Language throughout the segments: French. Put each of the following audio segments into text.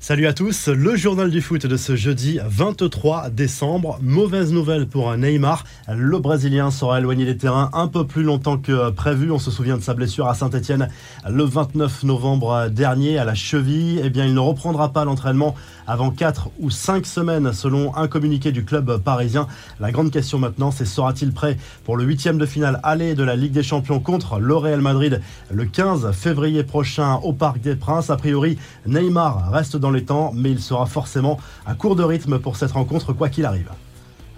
Salut à tous, le journal du foot de ce jeudi 23 décembre. Mauvaise nouvelle pour Neymar. Le Brésilien sera éloigné des terrains un peu plus longtemps que prévu. On se souvient de sa blessure à Saint-Etienne le 29 novembre dernier à la cheville. Eh bien, il ne reprendra pas l'entraînement avant 4 ou 5 semaines selon un communiqué du club parisien. La grande question maintenant, c'est sera-t-il prêt pour le huitième de finale aller de la Ligue des Champions contre le Real Madrid le 15 février prochain au Parc des Princes? A priori, Neymar reste dans les temps, mais il sera forcément à court de rythme pour cette rencontre quoi qu'il arrive.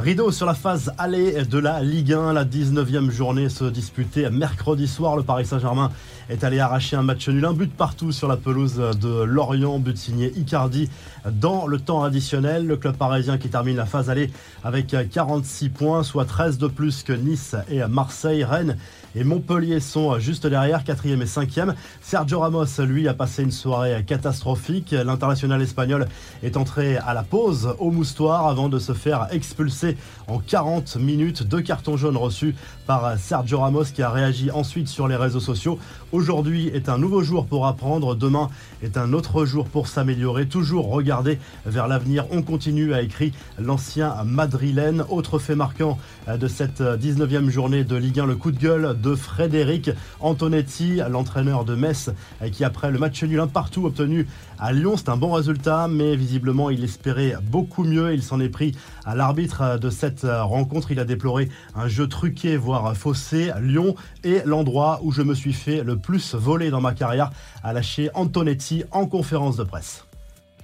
Rideau sur la phase aller de la Ligue 1. La 19e journée se disputait mercredi soir. Le Paris Saint-Germain est allé arracher un match nul. Un but partout sur la pelouse de Lorient. But signé Icardi dans le temps additionnel. Le club parisien qui termine la phase aller avec 46 points, soit 13 de plus que Nice et Marseille. Rennes et Montpellier sont juste derrière, 4e et 5e. Sergio Ramos, lui, a passé une soirée catastrophique. L'international espagnol est entré à la pause au moustoir avant de se faire expulser en 40 minutes. Deux cartons jaunes reçus par Sergio Ramos qui a réagi ensuite sur les réseaux sociaux. Aujourd'hui est un nouveau jour pour apprendre, demain est un autre jour pour s'améliorer. Toujours regarder vers l'avenir. On continue, à écrire l'ancien madrilène. Autre fait marquant de cette 19e journée de Ligue 1, le coup de gueule de Frédéric Antonetti, l'entraîneur de Metz, qui après le match nul un partout obtenu à Lyon, c'est un bon résultat, mais visiblement il espérait beaucoup mieux. Il s'en est pris à l'arbitre de cette rencontre. Il a déploré un jeu truqué, voire faussé. Lyon est l'endroit où je me suis fait le plus voler dans ma carrière, a lâché Antonetti en conférence de presse.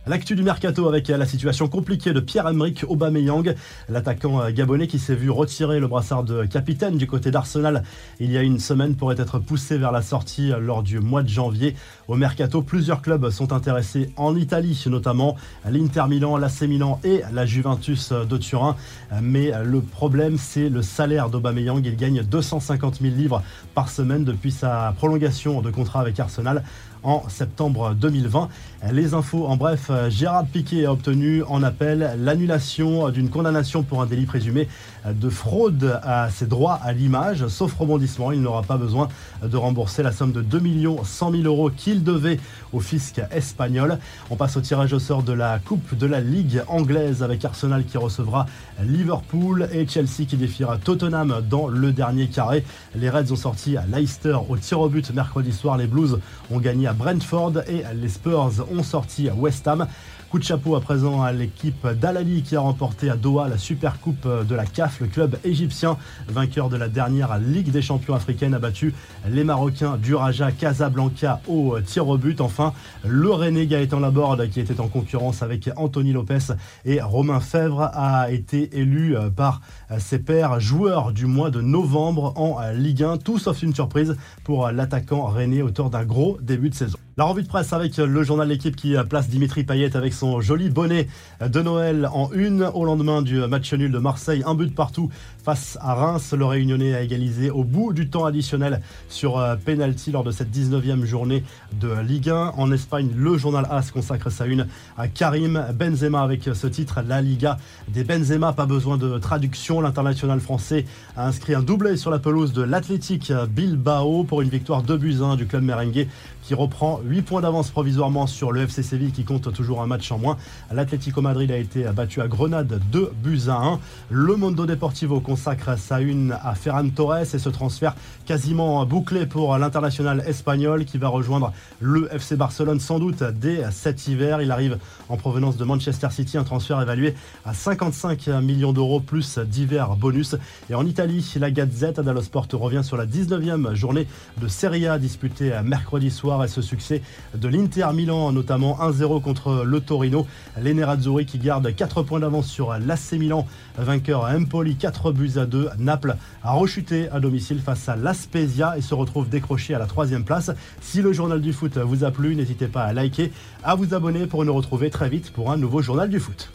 L'actu du mercato avec la situation compliquée de Pierre-Emerick Aubameyang, l'attaquant gabonais qui s'est vu retirer le brassard de capitaine du côté d'Arsenal il y a une semaine pourrait être poussé vers la sortie lors du mois de janvier. Au mercato, plusieurs clubs sont intéressés en Italie, notamment l'Inter Milan, l'AC Milan et la Juventus de Turin. Mais le problème, c'est le salaire d'Aubameyang. Il gagne 250 000 livres par semaine depuis sa prolongation de contrat avec Arsenal en septembre 2020. Les infos en bref, Gérard Piquet a obtenu en appel l'annulation d'une condamnation pour un délit présumé de fraude à ses droits à l'image. Sauf rebondissement, il n'aura pas besoin de rembourser la somme de 2 100 000 euros qu'il devait au fisc espagnol. On passe au tirage au sort de la Coupe de la Ligue anglaise avec Arsenal qui recevra Liverpool et Chelsea qui défiera Tottenham dans le dernier carré. Les Reds ont sorti à Leicester au tir au but mercredi soir. Les Blues ont gagné à Brentford et les Spurs ont sorti West Ham. Coup de chapeau à présent à l'équipe d'Alali qui a remporté à Doha la Super Coupe de la CAF. Le club égyptien, vainqueur de la dernière Ligue des champions africaine, a battu les Marocains du Raja Casablanca au tir au but. Enfin, le René Gaëtan Laborde, qui était en concurrence avec Anthony Lopez et Romain Fèvre, a été élu par ses pairs joueur du mois de novembre en Ligue 1. Tout sauf une surprise pour l'attaquant René, auteur d'un gros début de saison. La revue de presse avec le journal L'équipe qui place Dimitri Payet avec son joli bonnet de Noël en une au lendemain du match nul de Marseille. Un but partout face à Reims. Le Réunionnais a égalisé au bout du temps additionnel sur euh, penalty lors de cette 19e journée de Ligue 1. En Espagne, le journal AS consacre sa une à Karim Benzema avec ce titre La Liga des Benzema. Pas besoin de traduction. L'international français a inscrit un doublé sur la pelouse de l'Athletic Bilbao pour une victoire 2 buts 1 du club merengue qui reprend 8 points d'avance provisoirement sur le FC Séville qui compte toujours un match en moins. L'Atlético Madrid a été battu à Grenade 2 buts à 1. Le Mondo Deportivo consacre sa une à Ferran Torres et ce transfert quasiment bouclé pour l'international espagnol qui va rejoindre le FC Barcelone sans doute dès cet hiver. Il arrive en provenance de Manchester City, un transfert évalué à 55 millions d'euros plus divers bonus. Et en Italie, la Gazette dello Sport revient sur la 19e journée de Serie A disputée mercredi soir et ce succès de l'Inter Milan, notamment 1-0 contre le Torino. Les Nerazzurri qui gardent 4 points d'avance sur l'AC Milan, vainqueur à Empoli, 4 buts à 2. Naples a rechuté à domicile face à l'Aspezia et se retrouve décroché à la troisième place. Si le journal du foot vous a plu, n'hésitez pas à liker, à vous abonner pour nous retrouver très vite pour un nouveau journal du foot.